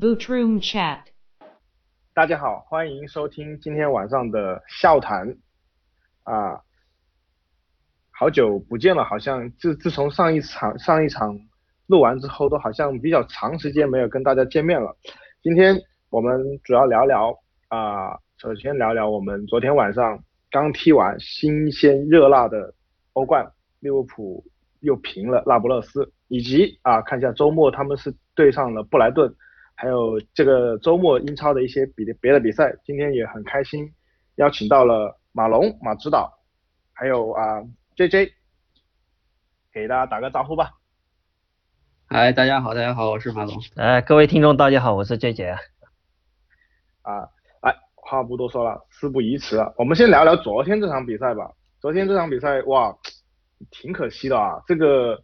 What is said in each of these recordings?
Boot Room Chat。大家好，欢迎收听今天晚上的笑谈啊，好久不见了，好像自自从上一场上一场录完之后，都好像比较长时间没有跟大家见面了。今天我们主要聊聊啊，首先聊聊我们昨天晚上刚踢完新鲜热辣的欧冠，利物浦又平了那不勒斯，以及啊看一下周末他们是对上了布莱顿。还有这个周末英超的一些比别的比赛，今天也很开心，邀请到了马龙马指导，还有啊 J J，给大家打个招呼吧。嗨，大家好，大家好，我是马龙。哎，各位听众，大家好，我是 J J 啊。啊，哎，话不多说了，事不宜迟了，我们先聊聊昨天这场比赛吧。昨天这场比赛，哇，挺可惜的啊，这个。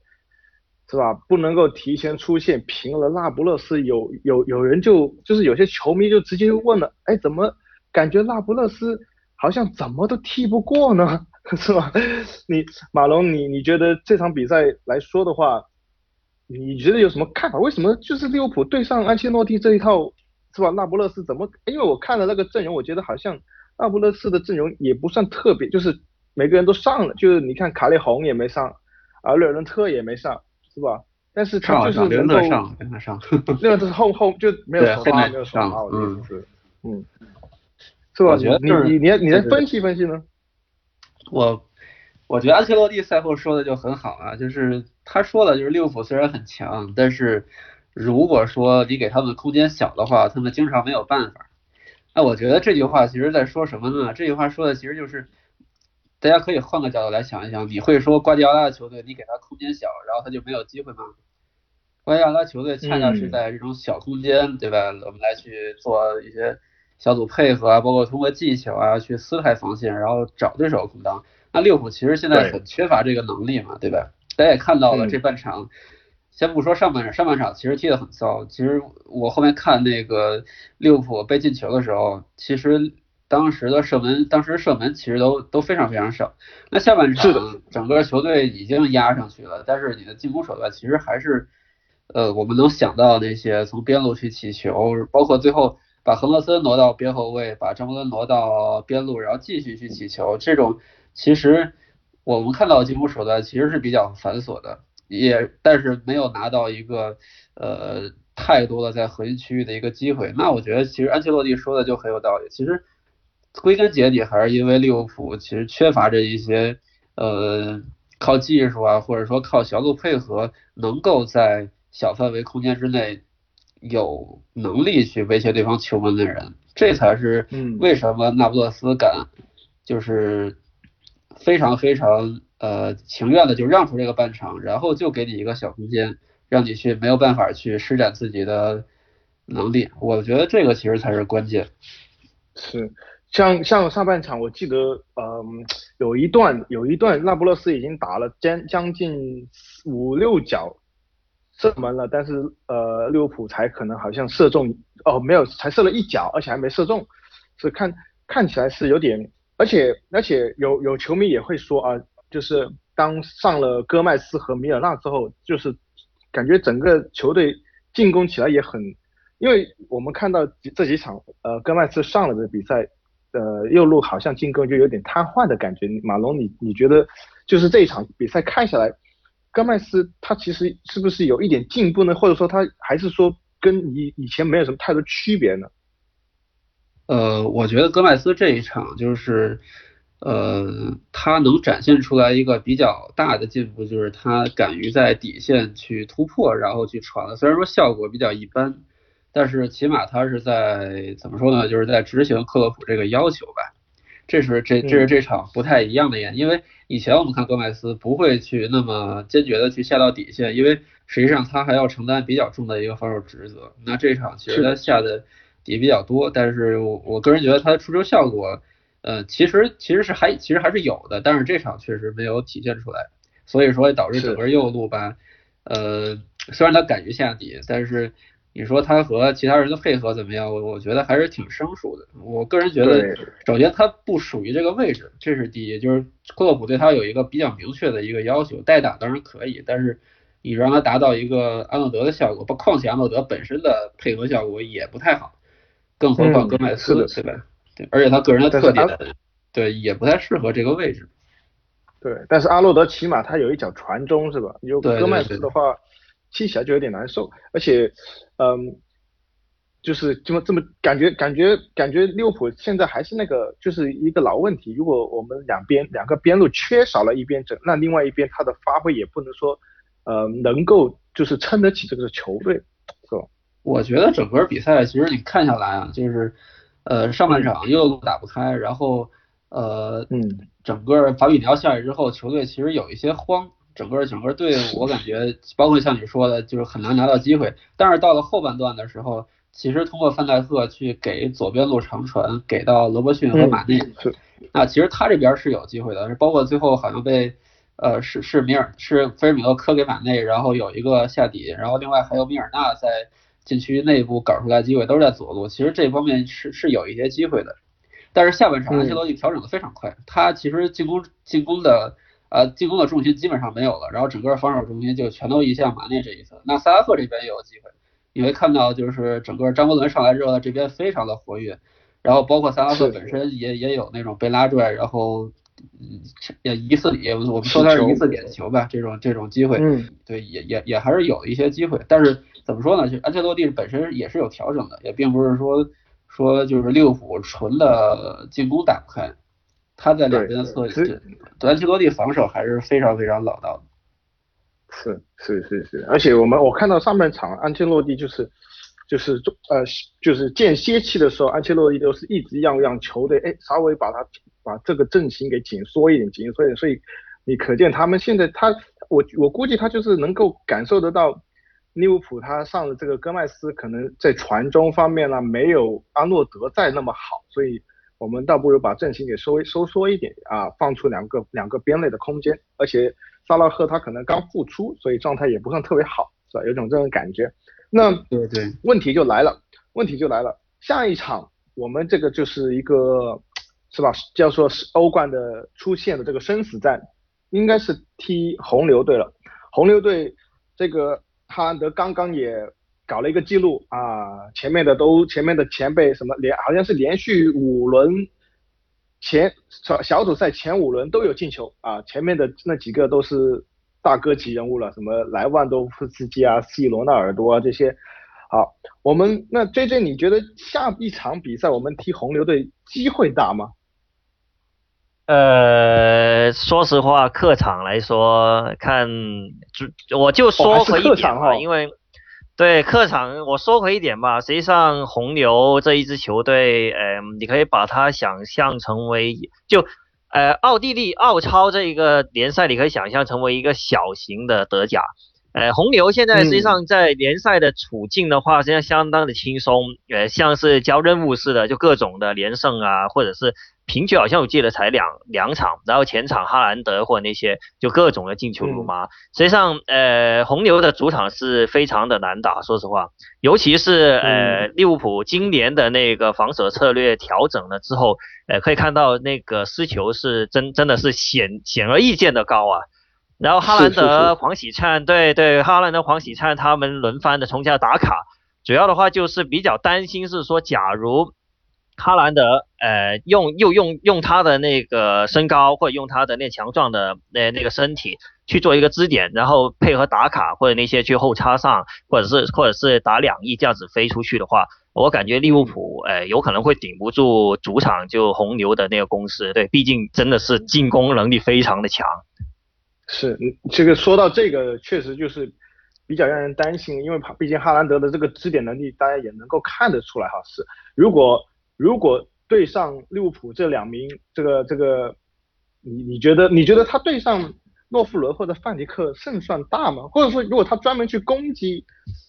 是吧？不能够提前出现平了那不勒斯，有有有人就就是有些球迷就直接问了，哎，怎么感觉那不勒斯好像怎么都踢不过呢？是吧？你马龙，你你觉得这场比赛来说的话，你觉得有什么看法？为什么就是利物浦对上安切洛蒂这一套，是吧？那不勒斯怎么？因为我看了那个阵容，我觉得好像那不勒斯的阵容也不算特别，就是每个人都上了，就是你看卡利洪也没上，啊，略伦特也没上。是吧？但是他就是能够上，跟他上，那个是后后就没有首发，没有首发，我的意思是，嗯，是吧？你你你你来分析分析呢？我我觉得安切洛蒂赛后说的就很好啊，就是他说的，就是利物浦虽然很强，但是如果说你给他们空间小的话，他们经常没有办法。那我觉得这句话其实在说什么呢？这句话说的其实就是。大家可以换个角度来想一想，你会说瓜迪奥拉的球队，你给他空间小，然后他就没有机会吗？瓜迪奥拉球队恰恰是在这种小空间，对吧？我们来去做一些小组配合啊，包括通过技巧啊去撕开防线，然后找对手空当。那利物浦其实现在很缺乏这个能力嘛，对吧？大家也看到了这半场，先不说上半场，上半场其实踢得很糟。其实我后面看那个利物浦被进球的时候，其实。当时的射门，当时射门其实都都非常非常少。那下半场整个球队已经压上去了，但是你的进攻手段其实还是，呃，我们能想到那些从边路去起球，包括最后把亨德森挪到边后卫，把张伯伦挪到边路，然后继续去起球，这种其实我们看到的进攻手段其实是比较繁琐的，也但是没有拿到一个呃太多的在核心区域的一个机会。那我觉得其实安切洛蒂说的就很有道理，其实。归根结底还是因为利物浦其实缺乏着一些呃靠技术啊，或者说靠小组配合，能够在小范围空间之内有能力去威胁对方球门的人，这才是为什么那不勒斯敢就是非常非常呃情愿的就让出这个半场，然后就给你一个小空间，让你去没有办法去施展自己的能力。我觉得这个其实才是关键。是。像像上半场，我记得，嗯，有一段有一段，那不勒斯已经打了将将近五六脚射门了，但是呃，利物浦才可能好像射中，哦，没有，才射了一脚，而且还没射中，是看看起来是有点，而且而且有有球迷也会说啊，就是当上了戈麦斯和米尔纳之后，就是感觉整个球队进攻起来也很，因为我们看到这几场呃戈麦斯上了的比赛。呃，右路好像进攻就有点瘫痪的感觉。马龙，你你觉得就是这一场比赛看下来，戈麦斯他其实是不是有一点进步呢？或者说他还是说跟以以前没有什么太多区别呢？呃，我觉得戈麦斯这一场就是，呃，他能展现出来一个比较大的进步，就是他敢于在底线去突破，然后去传。虽然说效果比较一般。但是起码他是在怎么说呢？就是在执行克洛普这个要求吧。这是这这是这场不太一样的演，因为以前我们看戈麦斯不会去那么坚决的去下到底线，因为实际上他还要承担比较重的一个防守职责。那这场其实他下的底比较多，但是我我个人觉得他的出球效果，呃，其实其实是还其实还是有的，但是这场确实没有体现出来，所以说导致整个右路吧，呃，虽然他敢于下底，但是。你说他和其他人的配合怎么样？我我觉得还是挺生疏的。我个人觉得，首先他不属于这个位置，这是第一。就是克洛普对他有一个比较明确的一个要求，代打当然可以，但是你让他达到一个阿诺德的效果。不，况且阿诺德本身的配合效果也不太好，更何况戈麦斯，对吧？对，而且他个人的特点，对，也不太适合这个位置。对，但是阿诺德起码他有一脚传中，是吧？有戈麦斯的话，踢起来就有点难受，而且，嗯。就是这么这么感觉感觉感觉利物浦现在还是那个就是一个老问题，如果我们两边两个边路缺少了一边整，那另外一边他的发挥也不能说呃能够就是撑得起这个球队，是吧？我觉得整个比赛其实你看下来啊，就是呃上半场右路打不开，然后呃嗯整个法比尼奥下去之后，球队其实有一些慌，整个整个队伍我感觉包括像你说的，就是很难拿到机会，但是到了后半段的时候。其实通过范戴克去给左边路长传，给到罗伯逊和马内，那其实他这边是有机会的，包括最后好像被呃是是米尔是菲尔米诺科给马内，然后有一个下底，然后另外还有米尔纳在禁区内部搞出来机会，都是在左路，其实这方面是是有一些机会的，但是下半场安切洛蒂调整的非常快，他其实进攻进攻的呃进攻的重心基本上没有了，然后整个防守重心就全都移向马内这一侧，那萨拉赫这边也有机会。你会看到，就是整个张伯伦上来之后，这边非常的活跃，然后包括萨拉赫本身也也有那种被拉拽，然后嗯也疑似也我们说他是疑似点球吧，这种这种机会，嗯，对，也也也还是有一些机会，但是怎么说呢？就安切洛蒂本身也是有调整的，也并不是说说就是利物浦纯的进攻打不开，他在两边的侧对，安切洛蒂防守还是非常非常老道的。是是是是，而且我们我看到上半场安切洛蒂就是就是呃就是间歇期的时候，安切洛蒂都是一直让让球队哎稍微把他把这个阵型给紧缩一点紧缩一点，所以你可见他们现在他我我估计他就是能够感受得到利物浦他上的这个戈麦斯可能在传中方面呢没有阿诺德在那么好，所以我们倒不如把阵型给稍微收缩一点啊，放出两个两个边类的空间，而且。萨拉赫他可能刚复出，所以状态也不算特别好，是吧？有种这种感觉。那对对，问题就来了，问题就来了。下一场我们这个就是一个，是吧？叫做是欧冠的出现的这个生死战，应该是踢红牛队了。红牛队这个哈兰德刚刚也搞了一个记录啊，前面的都前面的前辈什么连好像是连续五轮。前小小组赛前五轮都有进球啊，前面的那几个都是大哥级人物了，什么莱万多夫斯基啊、C 罗纳尔多啊这些。好，我们那 J J，你觉得下一场比赛我们踢红牛队机会大吗？呃，说实话，客场来说，看就我就说回一点哈，因为。对客场，我说回一点吧。实际上，红牛这一支球队，呃，你可以把它想象成为就，呃，奥地利奥超这一个联赛，你可以想象成为一个小型的德甲。呃，红牛现在实际上在联赛的处境的话，实际上相当的轻松，呃，像是交任务似的，就各种的连胜啊，或者是。平局好像我记得才两两场，然后前场哈兰德或那些就各种的进球如麻。实际上，呃，红牛的主场是非常的难打，说实话，尤其是呃利物浦今年的那个防守策略调整了之后，呃，可以看到那个失球是真真的是显显而易见的高啊。然后哈兰德、黄喜灿，对对，哈兰德、黄喜灿他们轮番的冲下打卡，主要的话就是比较担心是说，假如。哈兰德，呃，用又用用他的那个身高，或者用他的那强壮的那那个身体去做一个支点，然后配合打卡或者那些去后插上，或者是或者是打两翼这样子飞出去的话，我感觉利物浦，呃，有可能会顶不住主场就红牛的那个攻势。对，毕竟真的是进攻能力非常的强。是，这个说到这个，确实就是比较让人担心，因为毕竟哈兰德的这个支点能力，大家也能够看得出来哈。是，如果如果对上利物浦这两名，这个这个，你你觉得你觉得他对上诺夫伦或者范迪克胜算大吗？或者说，如果他专门去攻击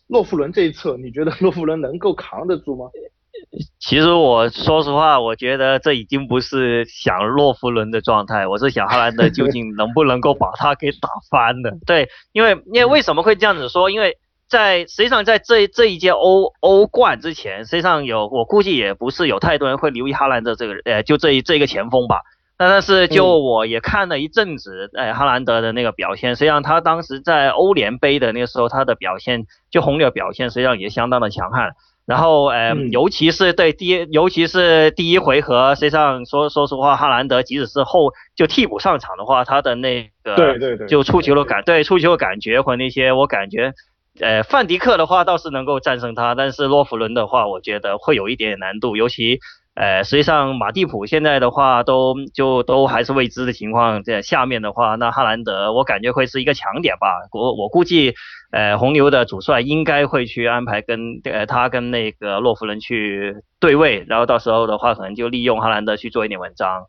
诺夫伦这一侧，你觉得诺夫伦能够扛得住吗？其实我说实话，我觉得这已经不是想诺夫伦的状态，我是想哈兰德究竟能不能够把他给打翻的。对，因为因为为什么会这样子说？因为在实际上，在这这一届欧欧冠之前，实际上有我估计也不是有太多人会留意哈兰德这个呃，就这一这个前锋吧。那但是就我也看了一阵子，哎，哈兰德的那个表现，实际上他当时在欧联杯的那个时候，他的表现就红牛表现实际上也相当的强悍。然后，呃，尤其是对第一，尤其是第一回合，实际上说说实话，哈兰德即使是后就替补上场的话，他的那个对对对，就出球的感对出球的感觉和那些，我感觉，呃，范迪克的话倒是能够战胜他，但是洛弗伦的话，我觉得会有一点点难度，尤其。呃，实际上马蒂普现在的话都就都还是未知的情况，在下面的话，那哈兰德我感觉会是一个强点吧。我我估计，呃，红牛的主帅应该会去安排跟呃他跟那个洛夫伦去对位，然后到时候的话可能就利用哈兰德去做一点文章。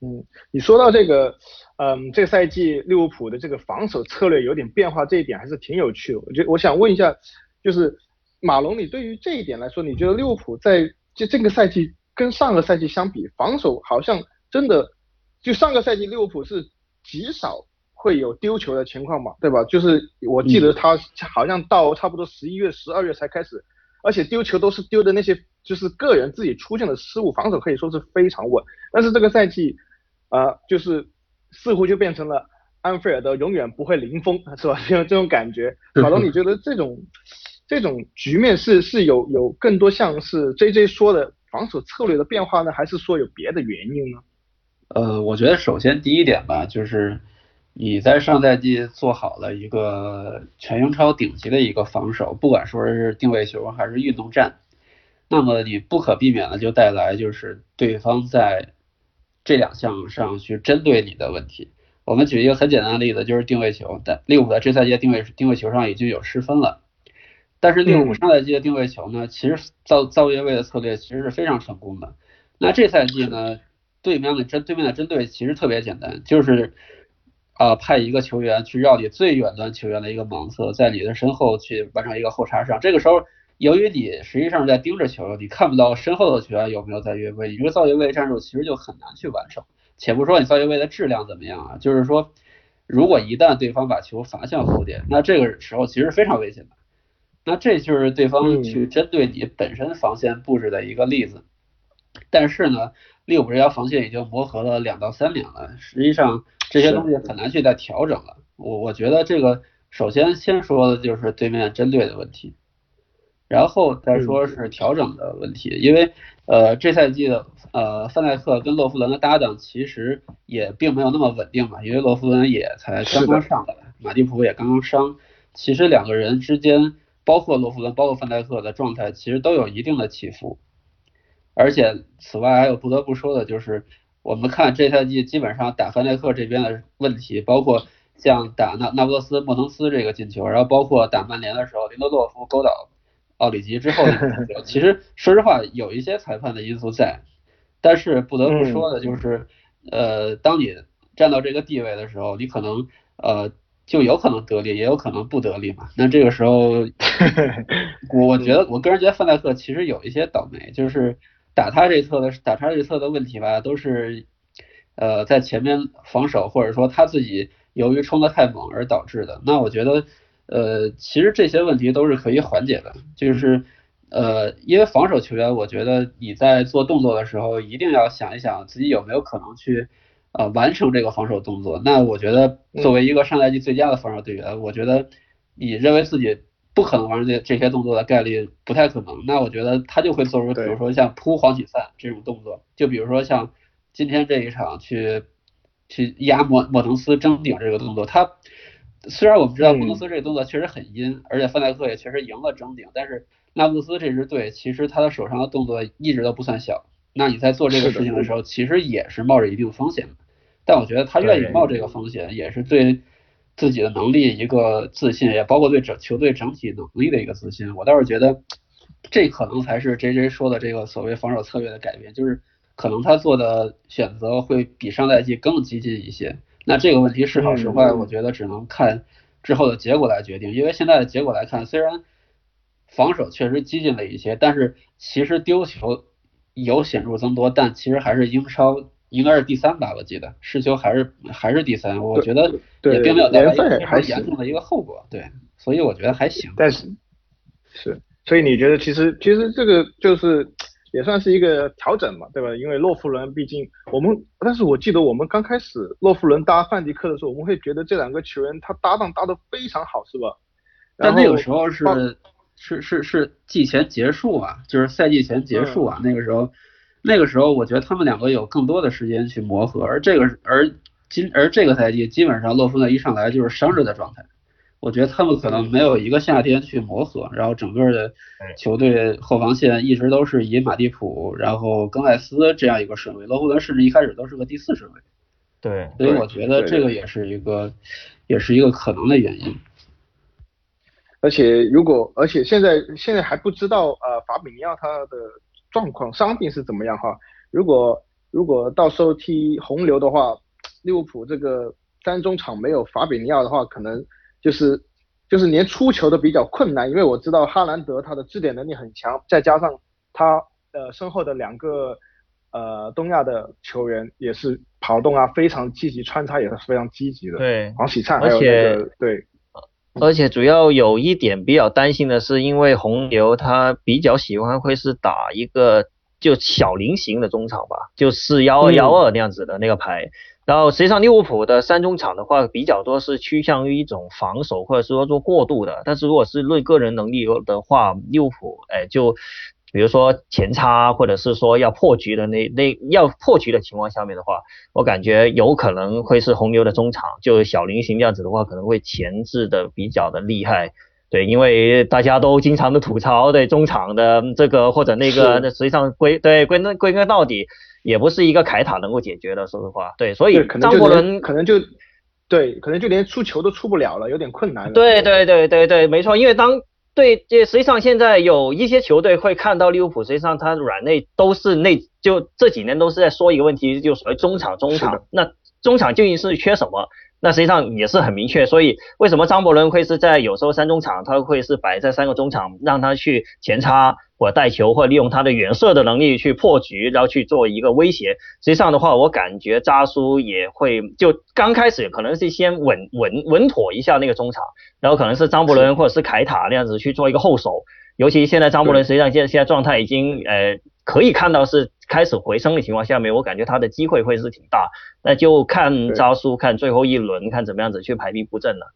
嗯，你说到这个，嗯，这个赛季利物浦的这个防守策略有点变化，这一点还是挺有趣的。我觉我想问一下，就是马龙，你对于这一点来说，你觉得利物浦在就这个赛季？跟上个赛季相比，防守好像真的，就上个赛季利物浦是极少会有丢球的情况嘛，对吧？就是我记得他好像到差不多十一月、十二月才开始，而且丢球都是丢的那些就是个人自己出现的失误，防守可以说是非常稳。但是这个赛季，啊，就是似乎就变成了安菲尔德永远不会零封，是吧？有这种感觉。马龙，你觉得这种这种局面是是有有更多像是 J J 说的？防守策略的变化呢，还是说有别的原因呢？呃，我觉得首先第一点吧，就是你在上赛季做好了一个全英超顶级的一个防守，不管说是定位球还是运动战，那么你不可避免的就带来就是对方在这两项上去针对你的问题。我们举一个很简单的例子，就是定位球，但利物浦在这赛季定位定位球上已经有失分了。但是利物浦上赛季的定位球呢，其实造造越位的策略其实是非常成功的。那这赛季呢，对面的针对面的针对其实特别简单，就是啊派一个球员去绕你最远端球员的一个盲测，在你的身后去完成一个后插上。这个时候，由于你实际上在盯着球，你看不到身后的球员有没有在越位，你这个造越位战术其实就很难去完成。且不说你造越位的质量怎么样啊，就是说，如果一旦对方把球罚向后点，那这个时候其实非常危险的。那这就是对方去针对你本身防线布置的一个例子，但是呢，利物浦这条防线已经磨合了两到三年了，实际上这些东西很难去再调整了。我我觉得这个首先先说的就是对面针对的问题，然后再说是调整的问题，因为呃这赛季的呃范戴克跟洛夫伦的搭档其实也并没有那么稳定嘛，因为洛夫伦也才刚刚上来，马蒂普也刚刚伤，其实两个人之间。包括洛夫伦，包括范戴克的状态其实都有一定的起伏，而且此外还有不得不说的就是，我们看这赛季基本上打范戴克这边的问题，包括像打那那不勒斯莫腾斯这个进球，然后包括打曼联的时候林德洛夫勾倒奥里吉之后的其实说实话有一些裁判的因素在，但是不得不说的就是，呃，当你站到这个地位的时候，你可能呃。就有可能得利，也有可能不得利嘛。那这个时候，我我觉得，我个人觉得范戴克其实有一些倒霉，就是打他这侧的，打他这侧的问题吧，都是呃在前面防守，或者说他自己由于冲得太猛而导致的。那我觉得，呃，其实这些问题都是可以缓解的，就是呃，因为防守球员，我觉得你在做动作的时候，一定要想一想自己有没有可能去。呃，完成这个防守动作，那我觉得作为一个上赛季最佳的防守队员，我觉得你认为自己不可能完成这这些动作的概率不太可能。那我觉得他就会做出，比如说像扑黄体散这种动作，就比如说像今天这一场去去压莫莫腾斯争顶这个动作，他虽然我们知道莫滕斯这个动作确实很阴，而且范戴克也确实赢了争顶，但是纳布斯这支队其实他的手上的动作一直都不算小。那你在做这个事情的时候，其实也是冒着一定风险的。但我觉得他愿意冒这个风险，也是对自己的能力一个自信，也包括对整球队整体能力的一个自信。我倒是觉得，这可能才是 J J 说的这个所谓防守策略的改变，就是可能他做的选择会比上赛季更激进一些。那这个问题是好是坏，我觉得只能看之后的结果来决定。因为现在的结果来看，虽然防守确实激进了一些，但是其实丢球。有显著增多，但其实还是英超应该是第三吧，我记得失球还是还是第三，我觉得也并没有带来非常严重的一个后果，对，所以我觉得还行。但是是，所以你觉得其实其实这个就是也算是一个调整嘛，对吧？因为洛夫伦毕竟我们，但是我记得我们刚开始洛夫伦搭范迪克的时候，我们会觉得这两个球员他搭档搭的非常好，是吧？但那个时候是是是是季前结束啊，就是赛季前结束啊，那个时候那个时候我觉得他们两个有更多的时间去磨合，而这个而今而这个赛季基本上洛夫伦一上来就是伤着的状态。我觉得他们可能没有一个夏天去磨合，然后整个的球队后防线一直都是以马蒂普，然后更艾斯这样一个顺位，罗伯伦甚至一开始都是个第四顺位。对，所以我觉得这个也是一个，也是一个可能的原因。而且如果，而且现在现在还不知道呃法比尼奥他的状况伤病是怎么样哈。如果如果到时候踢红牛的话，利物浦这个三中场没有法比尼奥的话，可能。就是就是连出球都比较困难，因为我知道哈兰德他的支点能力很强，再加上他呃身后的两个呃东亚的球员也是跑动啊非常积极，穿插也是非常积极的。对，黄喜灿还有那个对，而且主要有一点比较担心的是，因为红牛他比较喜欢会是打一个就小菱形的中场吧，就四幺二幺二那样子的那个牌。然后实际上利物浦的三中场的话比较多是趋向于一种防守或者是说做过渡的，但是如果是论个人能力的话，利物浦哎就比如说前插或者是说要破局的那 那要破局的情况下面的话，我感觉有可能会是红牛的中场就小菱形这样子的话可能会前置的比较的厉害，对，因为大家都经常的吐槽对中场的这个或者那个，那实际上归对归根归根到底。也不是一个凯塔能够解决的，说实话，对，所以张伯伦可能就，对，可能就连出球都出不了了，有点困难。对对对对对，没错，因为当对，这实际上现在有一些球队会看到利物浦，实际上他软肋都是内，就这几年都是在说一个问题，就所谓中场中场，那中场究竟是缺什么？那实际上也是很明确，所以为什么张伯伦会是在有时候三中场，他会是摆在三个中场，让他去前插或带球，或利用他的远射的能力去破局，然后去做一个威胁。实际上的话，我感觉扎苏也会就刚开始可能是先稳稳稳妥一下那个中场，然后可能是张伯伦或者是凯塔那样子去做一个后手。尤其现在张伯伦实际上现现在状态已经呃可以看到是开始回升的情况下面，我感觉他的机会会是挺大，那就看招数，看最后一轮看怎么样子去排兵布阵了。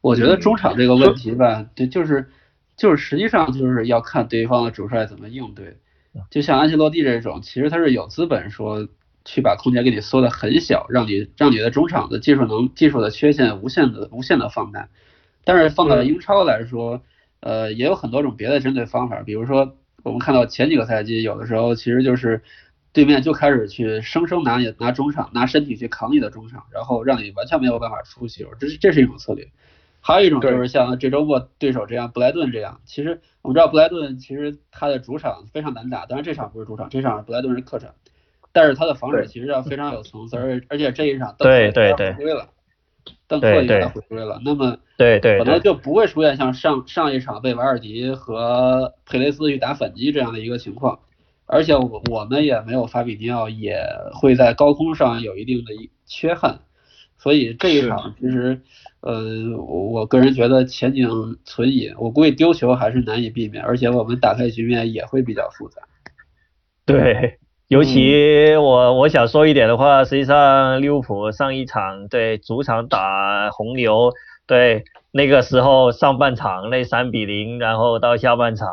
我觉得中场这个问题吧，对就是就是实际上就是要看对方的主帅怎么应对。就像安切洛蒂这种，其实他是有资本说去把空间给你缩的很小，让你让你的中场的技术能技术的缺陷无限的无限的放大。但是放到英超来说。呃，也有很多种别的针对方法，比如说我们看到前几个赛季，有的时候其实就是对面就开始去生生拿你拿中场，拿身体去扛你的中场，然后让你完全没有办法出球，这是这是一种策略。还有一种就是像这周末对手这样，布莱顿这样，其实我们知道布莱顿其实他的主场非常难打，当然这场不是主场，这场布莱顿是客场，但是他的防守其实要非常有层次，而而且这一场对对对回归了。邓克也回归了，那么对对，可能就不会出现像上上一场被瓦尔迪和佩雷斯去打反击这样的一个情况，而且我我们也没有法比尼奥，也会在高空上有一定的缺憾，所以这一场其实，呃，我个人觉得前景存疑，我估计丢球还是难以避免，而且我们打开局面也会比较复杂。对。尤其我我想说一点的话，实际上利物浦上一场对主场打红牛，对那个时候上半场那三比零，然后到下半场，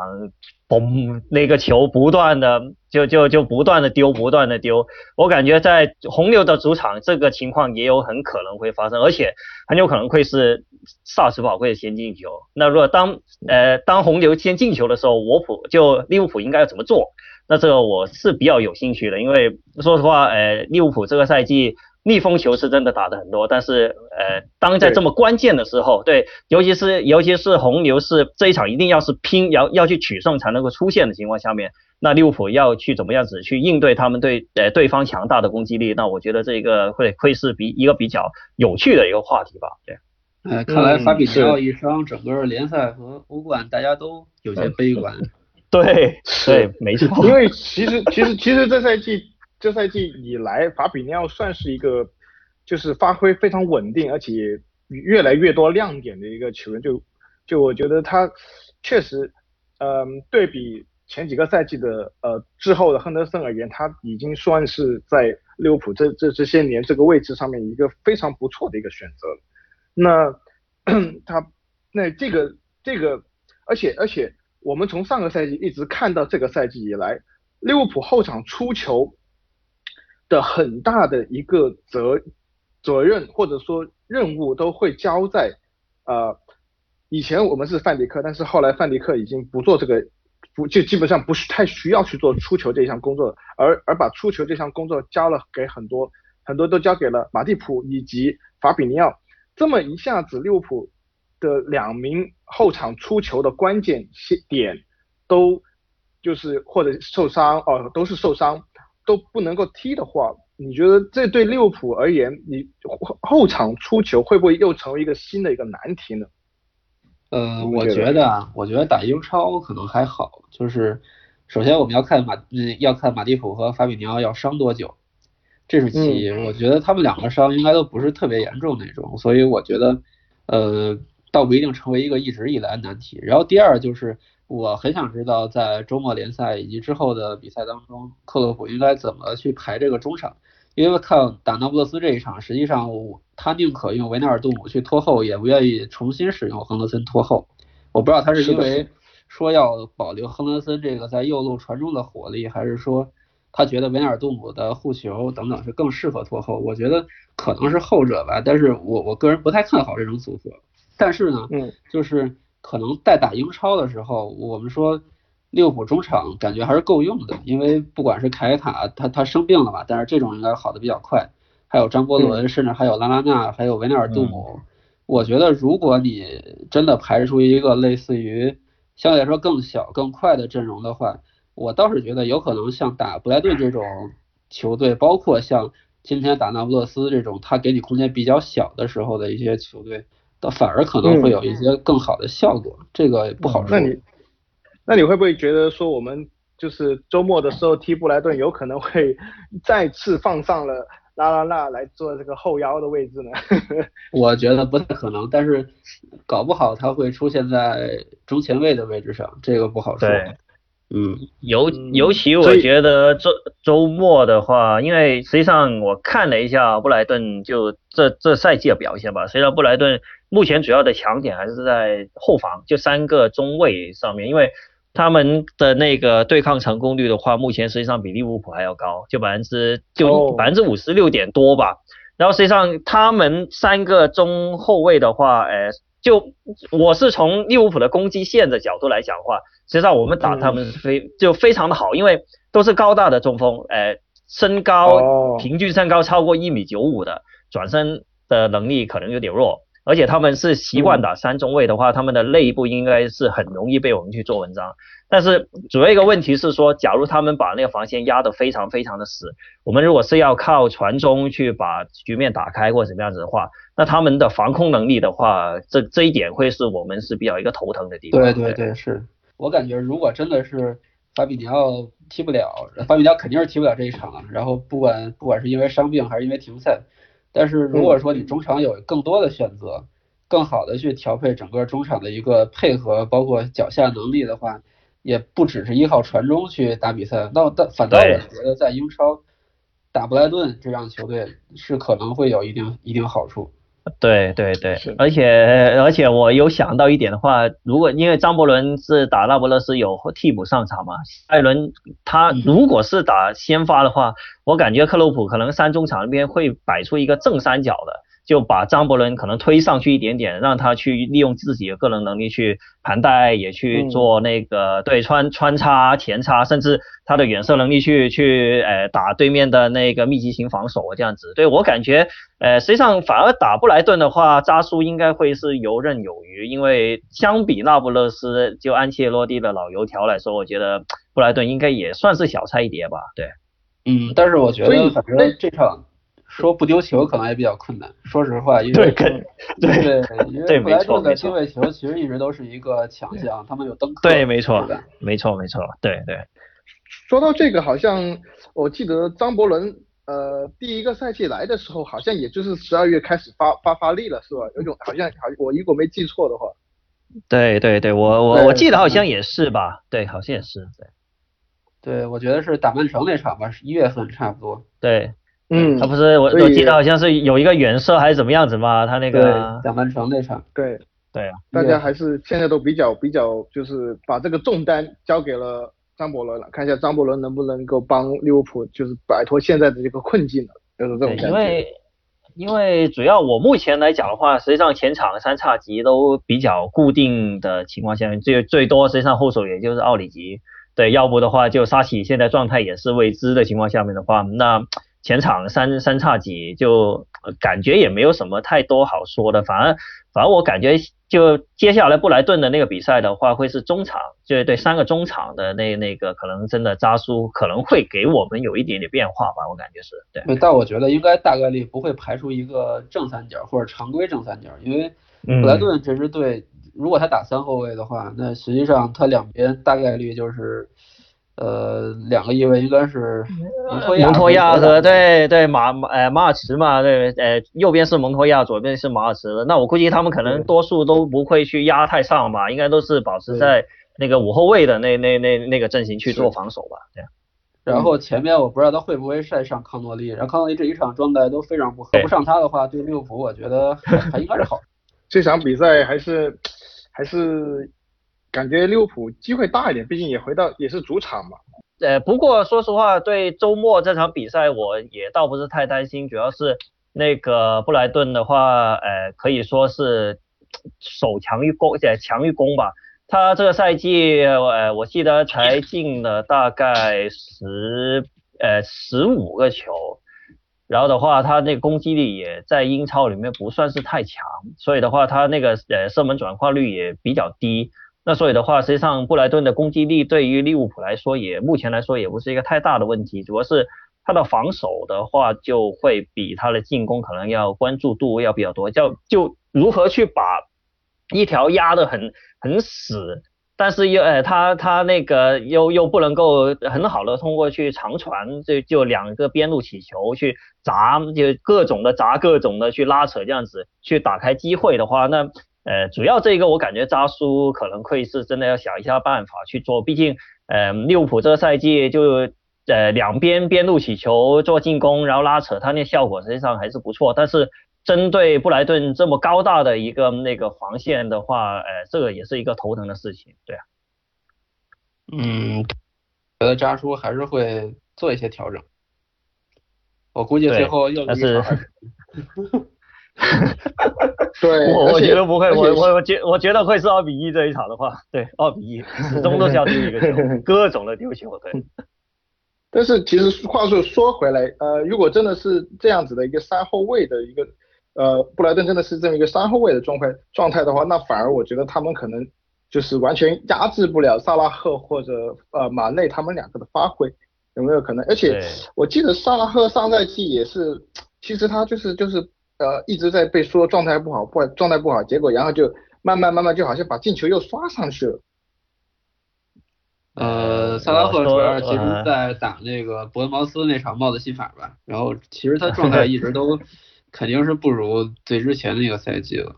嘣，那个球不断的就就就不断的丢，不断的丢。我感觉在红牛的主场这个情况也有很可能会发生，而且很有可能会是萨斯堡会先进球。那如果当呃当红牛先进球的时候，我普就利物浦应该要怎么做？那这个我是比较有兴趣的，因为说实话，呃，利物浦这个赛季逆风球是真的打的很多，但是呃，当在这么关键的时候，对，尤其是尤其是红牛是这一场一定要是拼要要去取胜才能够出现的情况下面，那利物浦要去怎么样子去应对他们对呃对方强大的攻击力？那我觉得这个会会是比一个比较有趣的一个话题吧。对，呃，看来法比尼奥一伤，整个联赛和欧冠大家都有些悲观。对，对，没错。因为其实，其实，其实这赛季，这赛季以来，法比尼奥算是一个，就是发挥非常稳定，而且越来越多亮点的一个球员。就，就我觉得他确实，嗯，对比前几个赛季的呃之后的亨德森而言，他已经算是在利物浦这这这些年这个位置上面一个非常不错的一个选择。那 他那这个这个，而且而且我们从上个赛季一直看到这个赛季以来，利物浦后场出球的很大的一个责责任或者说任务都会交在呃以前我们是范迪克，但是后来范迪克已经不做这个不就基本上不是太需要去做出球这项工作，而而把出球这项工作交了给很多很多都交给了马蒂普以及法比尼奥。这么一下子，利物浦的两名后场出球的关键点都就是或者受伤哦，都是受伤都不能够踢的话，你觉得这对利物浦而言，你后场出球会不会又成为一个新的一个难题呢？呃，我觉得啊，我觉得打英超可能还好，就是首先我们要看马，嗯，要看马蒂普和法比尼奥要伤多久。这是其一，我觉得他们两个伤应该都不是特别严重那种，所以我觉得，呃，倒不一定成为一个一直以来的难题。然后第二就是，我很想知道在周末联赛以及之后的比赛当中，克洛普应该怎么去排这个中场，因为看打那不勒斯这一场，实际上他宁可用维纳尔杜姆去拖后，也不愿意重新使用亨德森拖后。我不知道他是因为说要保留亨德森这个在右路传中的火力，还是说。他觉得维纳尔杜姆的护球等等是更适合拖后，我觉得可能是后者吧，但是我我个人不太看好这种组合。但是呢，嗯，就是可能在打英超的时候，我们说利物浦中场感觉还是够用的，因为不管是凯塔他他生病了吧，但是这种应该好的比较快，还有张伯伦，甚至还有拉拉纳，还有维纳尔杜姆，我觉得如果你真的排出一个类似于相对来说更小更快的阵容的话。我倒是觉得有可能像打布莱顿这种球队，包括像今天打那不勒斯这种，他给你空间比较小的时候的一些球队，倒反而可能会有一些更好的效果。这个不好说。那你那你会不会觉得说我们就是周末的时候踢布莱顿，有可能会 再次放上了拉拉纳来做这个后腰的位置呢？我觉得不太可能，但是搞不好他会出现在中前卫的位置上，这个不好说。嗯，尤尤其我觉得周周末的话，因为实际上我看了一下布莱顿就这这赛季的表现吧，实际上布莱顿目前主要的强点还是在后防，就三个中卫上面，因为他们的那个对抗成功率的话，目前实际上比利物浦还要高，就百分之就百分之五十六点多吧。然后实际上他们三个中后卫的话，哎，就我是从利物浦的攻击线的角度来讲的话。实际上我们打他们非就非常的好，因为都是高大的中锋，哎，身高平均身高超过一米九五的，转身的能力可能有点弱，而且他们是习惯打三中卫的话，他们的内部应该是很容易被我们去做文章。但是主要一个问题是说，假如他们把那个防线压得非常非常的死，我们如果是要靠传中去把局面打开或者怎么样子的话，那他们的防空能力的话，这这一点会是我们是比较一个头疼的地方。对对对，是。我感觉如果真的是法比尼奥踢不了，法比尼奥肯定是踢不了这一场了。然后不管不管是因为伤病还是因为停赛，但是如果说你中场有更多的选择，更好的去调配整个中场的一个配合，包括脚下能力的话，也不只是依靠传中去打比赛。那但反倒我觉得在英超打布莱顿这样球队是可能会有一定一定好处。对对对，而且而且我有想到一点的话，如果因为张伯伦是打那不勒斯有替补上场嘛，艾伦他如果是打先发的话，我感觉克洛普可能三中场那边会摆出一个正三角的。就把张伯伦可能推上去一点点，让他去利用自己的个人能力去盘带，也去做那个对穿穿插、前插，甚至他的远射能力去去呃打对面的那个密集型防守这样子。对我感觉，呃，实际上反而打布莱顿的话，扎苏应该会是游刃有余，因为相比那不勒斯就安切洛蒂的老油条来说，我觉得布莱顿应该也算是小菜一碟吧。对，嗯，但是我觉得反正这场。说不丢球可能也比较困难，说实话，因为对对，因为布莱顿的定位球其实一直都是一个强项，他们有登对，没错，没错，没错，对对。说到这个，好像我记得张伯伦，呃，第一个赛季来的时候，好像也就是十二月开始发发发力了，是吧？有种好像好，我如果没记错的话。对对对，我我我记得好像也是吧，对，好像也是，对。对，我觉得是打曼城那场吧，是一月份差不多。对，嗯，他不是我我记得好像是有一个远射还是怎么样子嘛，他那个打曼城那场。对，对啊，大家还是现在都比较比较，就是把这个重担交给了张伯伦了，看一下张伯伦能不能够帮利物浦就是摆脱现在的这个困境了，就是这种感觉。因为主要我目前来讲的话，实际上前场三叉戟都比较固定的情况下，最最多实际上后手也就是奥里吉，对，要不的话就沙奇现在状态也是未知的情况下面的话，那前场三三叉戟就感觉也没有什么太多好说的，反而反而我感觉。就接下来布莱顿的那个比赛的话，会是中场，就对三个中场的那那个可能真的扎苏可能会给我们有一点点变化吧，我感觉是对。但我觉得应该大概率不会排出一个正三角或者常规正三角，因为布莱顿这支队如果他打三后卫的话，那实际上他两边大概率就是。呃，两个翼位应该是蒙托亚，蒙托亚和对对马马呃马尔茨嘛，对呃右边是蒙托亚，左边是马尔茨。那我估计他们可能多数都不会去压太上吧，应该都是保持在那个五后卫的那那那那个阵型去做防守吧。对。然后前面我不知道他会不会晒上康诺利，然后康诺利这一场状态都非常不合不上他的话，对利物浦我觉得还应该是好。这场比赛还是还是。感觉利物浦机会大一点，毕竟也回到也是主场嘛。呃，不过说实话，对周末这场比赛我也倒不是太担心，主要是那个布莱顿的话，呃，可以说是守强于攻，呃，强于攻吧。他这个赛季，呃，我记得才进了大概十呃十五个球，然后的话，他那个攻击力也在英超里面不算是太强，所以的话，他那个呃射门转化率也比较低。那所以的话，实际上布莱顿的攻击力对于利物浦来说，也目前来说也不是一个太大的问题，主要是他的防守的话，就会比他的进攻可能要关注度要比较多，叫就如何去把一条压得很很死，但是又呃他他那个又又不能够很好的通过去长传，就就两个边路起球去砸，就各种的砸，各种的去拉扯，这样子去打开机会的话，那。呃，主要这个我感觉扎叔可能会是真的要想一下办法去做，毕竟，呃，利物浦这个赛季就呃两边边路起球做进攻，然后拉扯，他那效果实际上还是不错。但是针对布莱顿这么高大的一个那个防线的话，呃，这个也是一个头疼的事情，对啊。嗯，觉得扎叔还是会做一些调整，我估计最后又是。对，我我觉得不会，我我我觉我觉得会是二比一这一场的话，对，二比一始终都是要丢一个球，各种的丢球，对。但是其实话说说回来，呃，如果真的是这样子的一个三后卫的一个，呃，布莱顿真的是这么一个三后卫的状态状态的话，那反而我觉得他们可能就是完全压制不了萨拉赫或者呃马内他们两个的发挥，有没有可能？而且我记得萨拉赫上赛季也是，其实他就是就是。呃，一直在被说状态不好，不状态不好，结果然后就慢慢慢慢就好像把进球又刷上去了。呃，萨拉赫主要是其实在打那个伯恩茅斯那场帽子戏法吧，然后其实他状态一直都 肯定是不如最之前那个赛季了，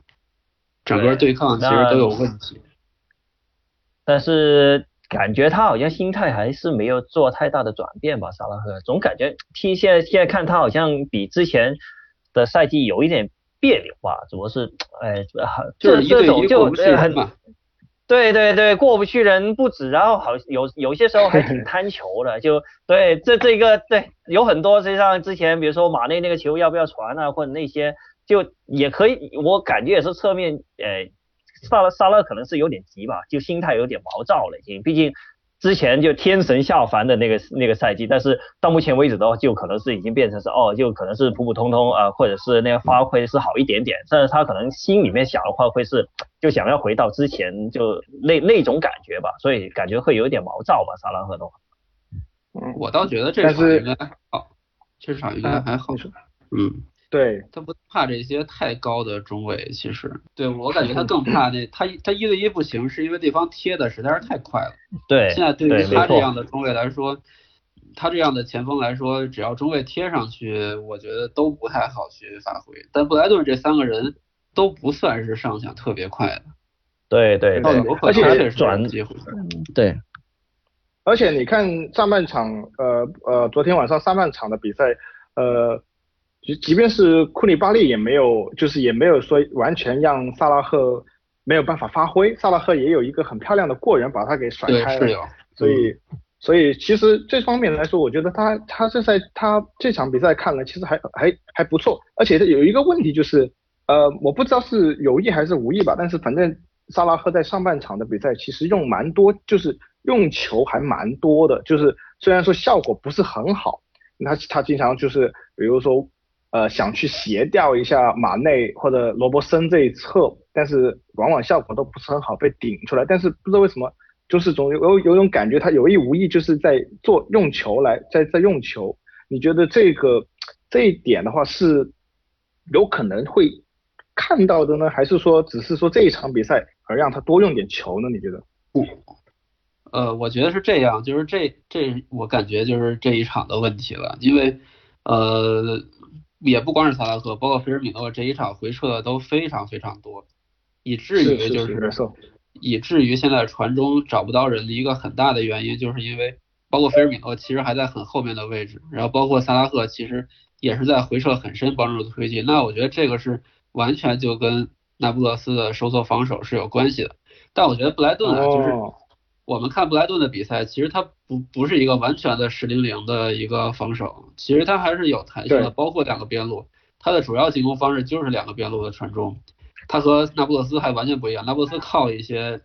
整个对抗其实都有问题。但是感觉他好像心态还是没有做太大的转变吧，萨拉赫总感觉踢现在现在看他好像比之前。的赛季有一点别扭吧，主要是，哎，这这种就很，对对对，过不去人不止，然后好有有些时候还挺贪球的，就对这这个对有很多，实际上之前比如说马内那个球要不要传啊，或者那些就也可以，我感觉也是侧面，呃，萨勒萨勒可能是有点急吧，就心态有点毛躁了，已经，毕竟。之前就天神下凡的那个那个赛季，但是到目前为止的话，就可能是已经变成是哦，就可能是普普通通啊，或者是那个发挥是好一点点，但是他可能心里面想的话会是就想要回到之前就那那种感觉吧，所以感觉会有一点毛躁吧，萨拉赫的话。嗯，我倒觉得这场应该还好，这场应该还好，嗯。对他不怕这些太高的中卫，其实对我感觉他更怕那他他一对一不行，是因为对方贴的实在是太快了。对，现在对于他这样的中卫来说，他这样的前锋来说，只要中卫贴上去，我觉得都不太好去发挥。但布莱顿这三个人都不算是上抢特别快的。对对对，而且转机会。对。而且你看上半场，呃呃，昨天晚上上半场的比赛，呃，即即便是库里巴利也没有，就是也没有说完全让萨拉赫没有办法发挥，萨拉赫也有一个很漂亮的过人把他给甩开了，所以所以其实这方面来说，我觉得他他这赛他这场比赛看了其实还还还不错，而且有一个问题就是，呃，我不知道是有意还是无意吧，但是反正萨拉赫在上半场的比赛其实用蛮多，就是用球还蛮多的，就是虽然说效果不是很好，他他经常就是比如说呃想去斜吊一下马内或者罗伯森这一侧，但是往往效果都不是很好，被顶出来，但是不知道为什么。就是总有有种感觉，他有意无意就是在做用球来在在用球。你觉得这个这一点的话是有可能会看到的呢，还是说只是说这一场比赛而让他多用点球呢？你觉得？不，呃，我觉得是这样，就是这这我感觉就是这一场的问题了，因为呃也不光是萨拉赫，包括菲尔米诺这一场回撤的都非常非常多，以至于就是。以至于现在传中找不到人的一个很大的原因，就是因为包括菲尔米诺其实还在很后面的位置，然后包括萨拉赫其实也是在回撤很深帮助推进。那我觉得这个是完全就跟那不勒斯的收缩防守是有关系的。但我觉得布莱顿啊，就是我们看布莱顿的比赛，其实他不不是一个完全的十零零的一个防守，其实他还是有弹性的，包括两个边路，他的主要进攻方式就是两个边路的传中。他和那不勒斯还完全不一样，那不勒斯靠一些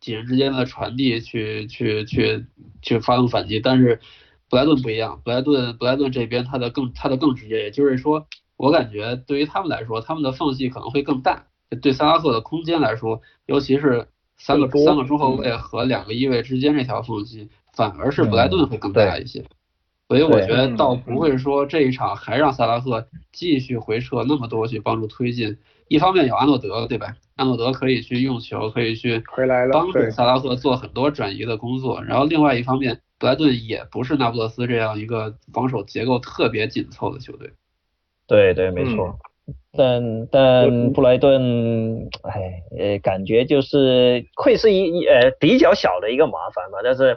几人之间的传递去去去去发动反击，但是布莱顿不一样，布莱顿布莱顿这边他的更他的更直接，也就是说，我感觉对于他们来说，他们的缝隙可能会更大，对萨拉赫的空间来说，尤其是三个三个中后卫和两个翼位之间这条缝隙，反而是布莱顿会更大一些，所以我觉得倒不会说这一场还让萨拉赫继续回撤那么多去帮助推进。一方面有阿诺德，对吧？阿诺德可以去用球，可以去帮助萨拉赫做很多转移的工作。然后另外一方面，布莱顿也不是那不勒斯这样一个防守结构特别紧凑的球队。对对，没错。但但布莱顿，哎，呃，感觉就是会是一一呃比较小的一个麻烦吧。但是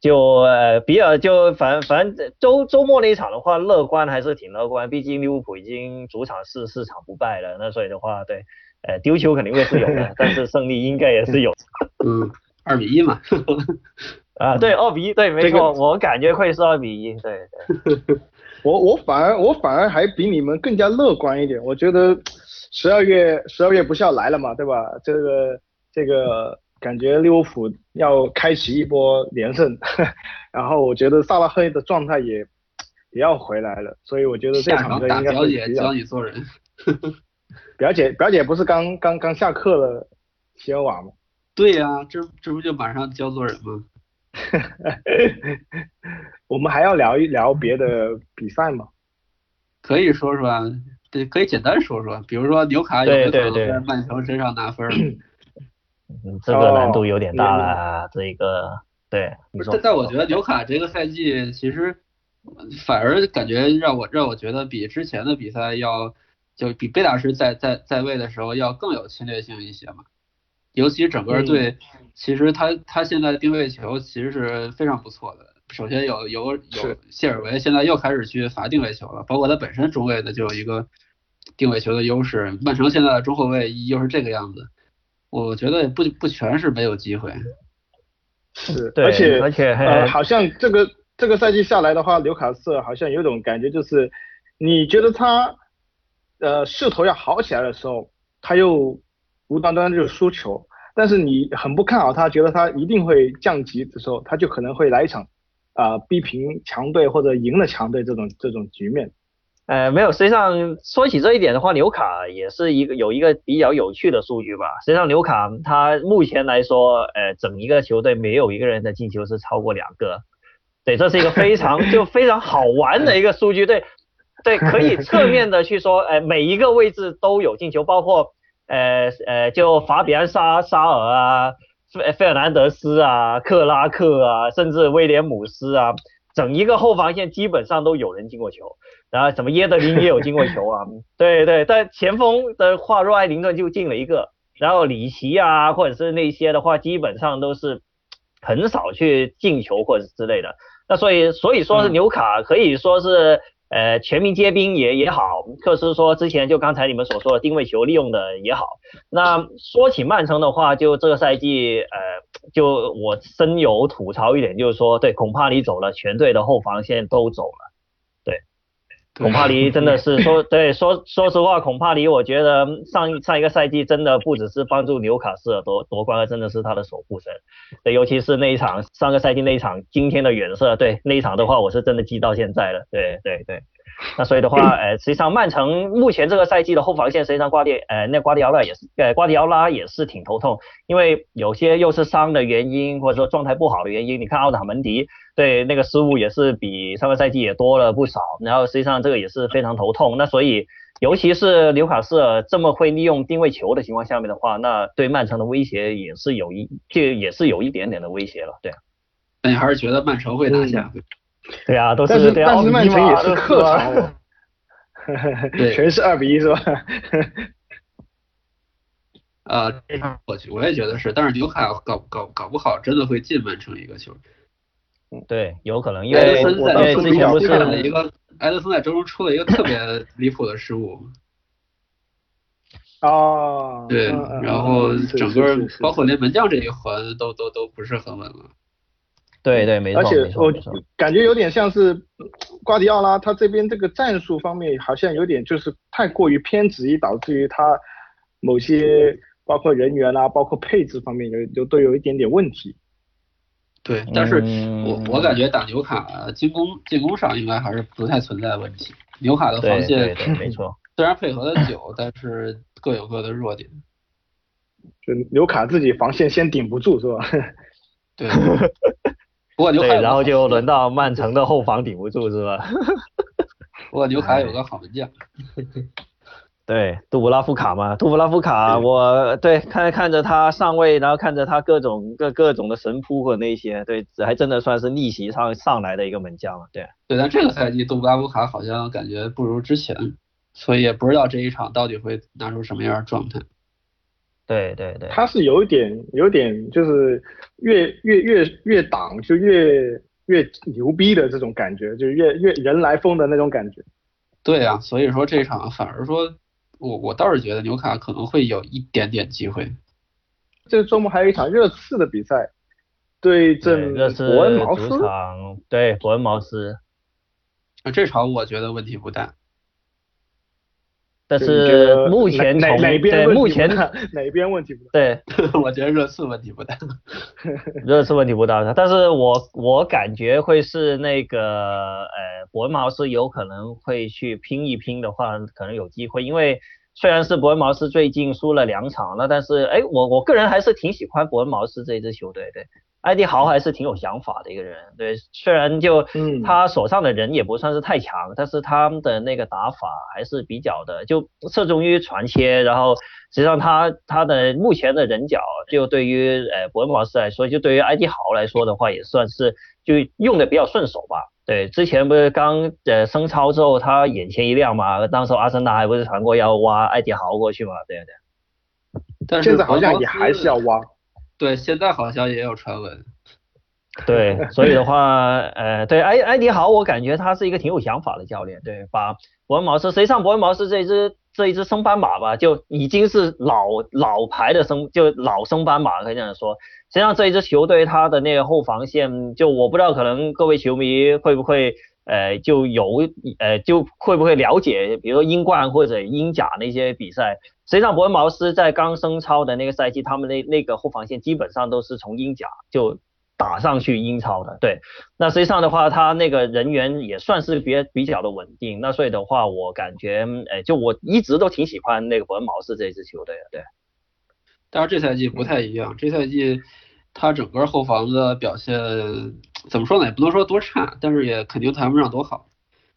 就呃比较就反反正周周末那一场的话，乐观还是挺乐观。毕竟利物浦已经主场四四场不败了，那所以的话，对，呃丢球肯定会是有的，但是胜利应该也是有。嗯，二比一嘛。啊，对，二比一，对，没错，我感觉会是二比一，对对。我我反而我反而还比你们更加乐观一点，我觉得十二月十二月不是要来了嘛，对吧？这个这个感觉利物浦要开启一波连胜，然后我觉得萨拉赫的状态也也要回来了，所以我觉得这场应该表姐教你做人，表姐表姐不是刚刚刚下课了，洗完碗吗？对呀，这这不就马上教做人吗？我们还要聊一聊别的比赛吗？可以说说啊，对，可以简单说说，比如说纽卡有没有在曼城身上拿分？嗯，这个难度有点大了，这个对。但但我觉得纽卡这个赛季其实反而感觉让我让我觉得比之前的比赛要就比贝大师在在在位的时候要更有侵略性一些嘛。尤其整个队，其实他他现在定位球其实是非常不错的。首先有有有谢尔维现在又开始去罚定位球了，包括他本身中卫的就有一个定位球的优势。曼城现在的中后卫又是这个样子，我觉得不不全是没有机会。是，而且而且呃，好像这个这个赛季下来的话，刘卡斯好像有种感觉，就是你觉得他呃势头要好起来的时候，他又。无端端就输球，但是你很不看好他，觉得他一定会降级的时候，他就可能会来一场啊逼平强队或者赢了强队这种这种局面。呃，没有，实际上说起这一点的话，纽卡也是一个有一个比较有趣的数据吧。实际上纽卡他目前来说，呃，整一个球队没有一个人的进球是超过两个，对，这是一个非常就非常好玩的一个数据，对，对，可以侧面的去说，呃，每一个位置都有进球，包括。呃呃，就法比安沙沙尔啊，费费尔南德斯啊，克拉克啊，甚至威廉姆斯啊，整一个后防线基本上都有人进过球，然后什么耶德林也有进过球啊，对对，但前锋的话，若埃灵顿就进了一个，然后里奇啊，或者是那些的话，基本上都是很少去进球或者之类的。那所以所以说是纽卡可以说是呃全民皆兵也也好，克斯说之前就刚才你们所说的定位球利用的也好。那说起曼城的话，就这个赛季呃就我深有吐槽一点，就是说对恐怕你走了，全队的后防线都走了。孔帕尼真的是说，对，说说实话，恐怕离，我觉得上上一个赛季真的不只是帮助纽卡斯尔夺夺冠，真的是他的守护神。对，尤其是那一场上个赛季那一场惊天的远射，对那一场的话，我是真的记到现在了。对对对。那所以的话，呃，实际上曼城目前这个赛季的后防线，实际上瓜迪，呃，那瓜迪奥拉也是，呃，瓜迪奥拉也是挺头痛，因为有些又是伤的原因，或者说状态不好的原因。你看奥塔门迪，对那个失误也是比上个赛季也多了不少，然后实际上这个也是非常头痛。那所以，尤其是纽卡斯尔这么会利用定位球的情况下面的话，那对曼城的威胁也是有一，就也是有一点点的威胁了，对。那你还是觉得曼城会拿下？对啊，都是但是但是曼城也是客场，对，全是二比一是吧？啊，这场我去我也觉得是，但是纽卡搞搞搞不好真的会进曼城一个球。对，有可能，因为埃德森在之前不是了一个，埃德森在周中出了一个特别离谱的失误。哦。对，然后整个包括连门将这一环都都都不是很稳了。对对，没错，而且我感觉有点像是 瓜迪奥拉，他这边这个战术方面好像有点就是太过于偏执，导致于他某些包括人员啊，包括配置方面有有都有一点点问题。对，但是我我感觉打纽卡进攻进攻上应该还是不太存在问题。纽卡的防线没错，虽然配合的久，但是各有各的弱点。就纽卡自己防线先顶不住是吧？对。不过纽卡，然后就轮到曼城的后防顶不住是吧？不过纽卡有个好门将，对，杜布拉夫卡嘛，杜布拉夫卡，我对看看着他上位，然后看着他各种各各种的神扑和那些，对，还真的算是逆袭上上来的一个门将了，对。对，但这个赛季杜布拉夫卡好像感觉不如之前，所以也不知道这一场到底会拿出什么样的状态。对对对，他是有一点有点就是越越越越挡就越越牛逼的这种感觉，就越越人来疯的那种感觉。对啊，所以说这场反而说，我我倒是觉得纽卡可能会有一点点机会。这周末还有一场热刺的比赛，对阵伯恩茅斯。对伯恩茅斯。啊，这场我觉得问题不大。但是目前从对目前哪边问题不大？对，我觉得热刺问题不大，热刺问题不大。但是我我感觉会是那个呃伯恩茅斯有可能会去拼一拼的话，可能有机会。因为虽然是伯恩茅斯最近输了两场了，但是哎我我个人还是挺喜欢伯恩茅斯这支球队，对。艾迪豪还是挺有想法的一个人，对，虽然就他手上的人也不算是太强，但是他们的那个打法还是比较的，就侧重于传切，然后实际上他他的目前的人脚，就对于呃伯恩茅斯来说，就对于艾迪豪来说的话，也算是就用的比较顺手吧。对，之前不是刚呃升超之后，他眼前一亮嘛，当时阿森纳还不是传过要挖艾迪豪过去嘛，对对。但是现在好像也还是要挖。对，现在好像也有传闻。对，所以的话，呃，对埃埃迪豪，我感觉他是一个挺有想法的教练。对，把伯恩茅斯，实际上伯恩茅斯这一支这一支升班马吧，就已经是老老牌的升，就老升班马可以这样说。实际上这一支球队他的那个后防线，就我不知道，可能各位球迷会不会呃就有呃就会不会了解，比如说英冠或者英甲那些比赛。实际上，伯恩茅斯在刚升超的那个赛季，他们那那个后防线基本上都是从英甲就打上去英超的。对，那实际上的话，他那个人员也算是比比较的稳定。那所以的话，我感觉，哎，就我一直都挺喜欢那个伯恩茅斯这支球队的。对，但是这赛季不太一样，这赛季他整个后防的表现怎么说呢？也不能说多差，但是也肯定谈不上多好。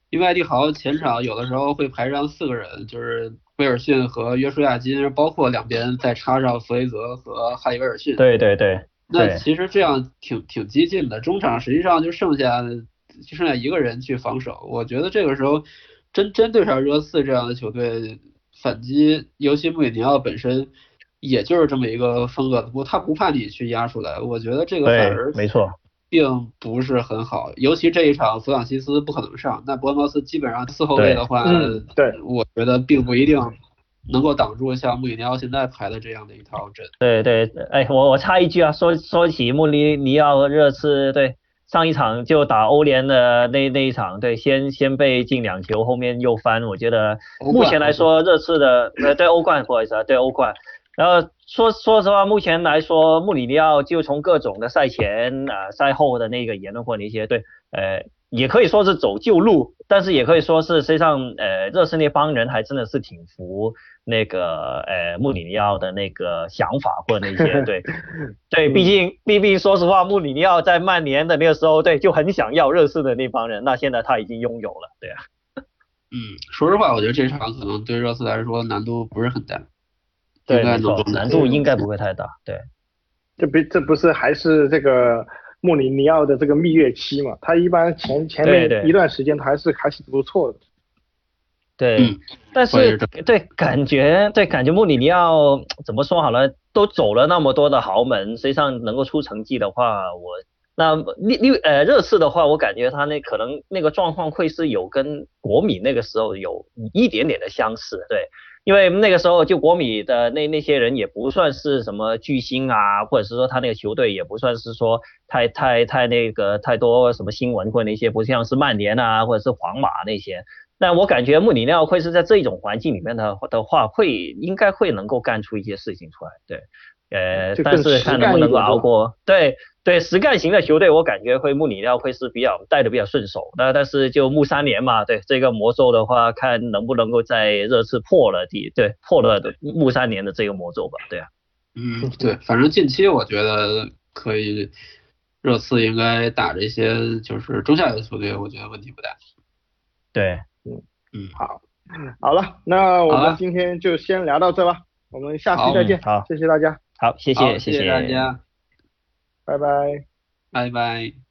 因为艾迪豪前场有的时候会排上四个人，就是威尔逊和约书亚金，包括两边再插上弗雷泽和哈里威尔逊。对对对。那其实这样挺挺激进的，中场实际上就剩下就剩下一个人去防守。我觉得这个时候真真对上热刺这样的球队反击，尤其穆里尼奥本身也就是这么一个风格，不，他不怕你去压出来。我觉得这个反而没错，并不是很好。尤其这一场，弗朗西斯不可能上，那伯恩茅斯基本上四后卫的话，对，我觉得并不一定能够挡住像穆里尼奥现在排的这样的一套阵。对对，哎，我我插一句啊，说说起穆里尼奥热刺，对。上一场就打欧联的那那一场，对，先先被进两球，后面又翻。我觉得目前来说，热刺的呃对欧冠不好意思啊，对欧冠。然后说说实话，目前来说，穆里尼奥就从各种的赛前啊赛后的那个言论或者一些对，呃，也可以说是走旧路，但是也可以说是实际上呃热刺那帮人还真的是挺服。那个呃穆里尼奥的那个想法或者那些对 对，毕竟毕竟说实话，穆里尼奥在曼联的那个时候对就很想要热刺的那帮人，那现在他已经拥有了，对啊。嗯，说实话，我觉得这场可能对热刺来说难度不是很大，对，没错，难度应该不会太大，对。这不这不是还是这个穆里尼奥的这个蜜月期嘛？他一般前前面一段时间他还是还是不错的。对，但是对感觉对感觉穆里尼奥怎么说好了，都走了那么多的豪门，实际上能够出成绩的话，我那六六呃热刺的话，我感觉他那可能那个状况会是有跟国米那个时候有一点点的相似，对，因为那个时候就国米的那那些人也不算是什么巨星啊，或者是说他那个球队也不算是说太太太那个太多什么新闻或者那些，不像是曼联啊或者是皇马那些。但我感觉穆里尼奥会是在这种环境里面的的话，会应该会能够干出一些事情出来，对，呃，但是看能不能够熬过，对对，实干型的球队，我感觉会穆里尼奥会是比较带的比较顺手，那但是就穆三连嘛，对这个魔咒的话，看能不能够在热刺破了第，对破了穆三连的这个魔咒吧，对啊，嗯，对，反正近期我觉得可以，热刺应该打这些就是中下游球队，我觉得问题不大，对。嗯。嗯，好，好了，那我们今天就先聊到这吧，我们下期再见，好，谢谢大家，好，谢谢谢谢大家，Bye bye. Bye bye.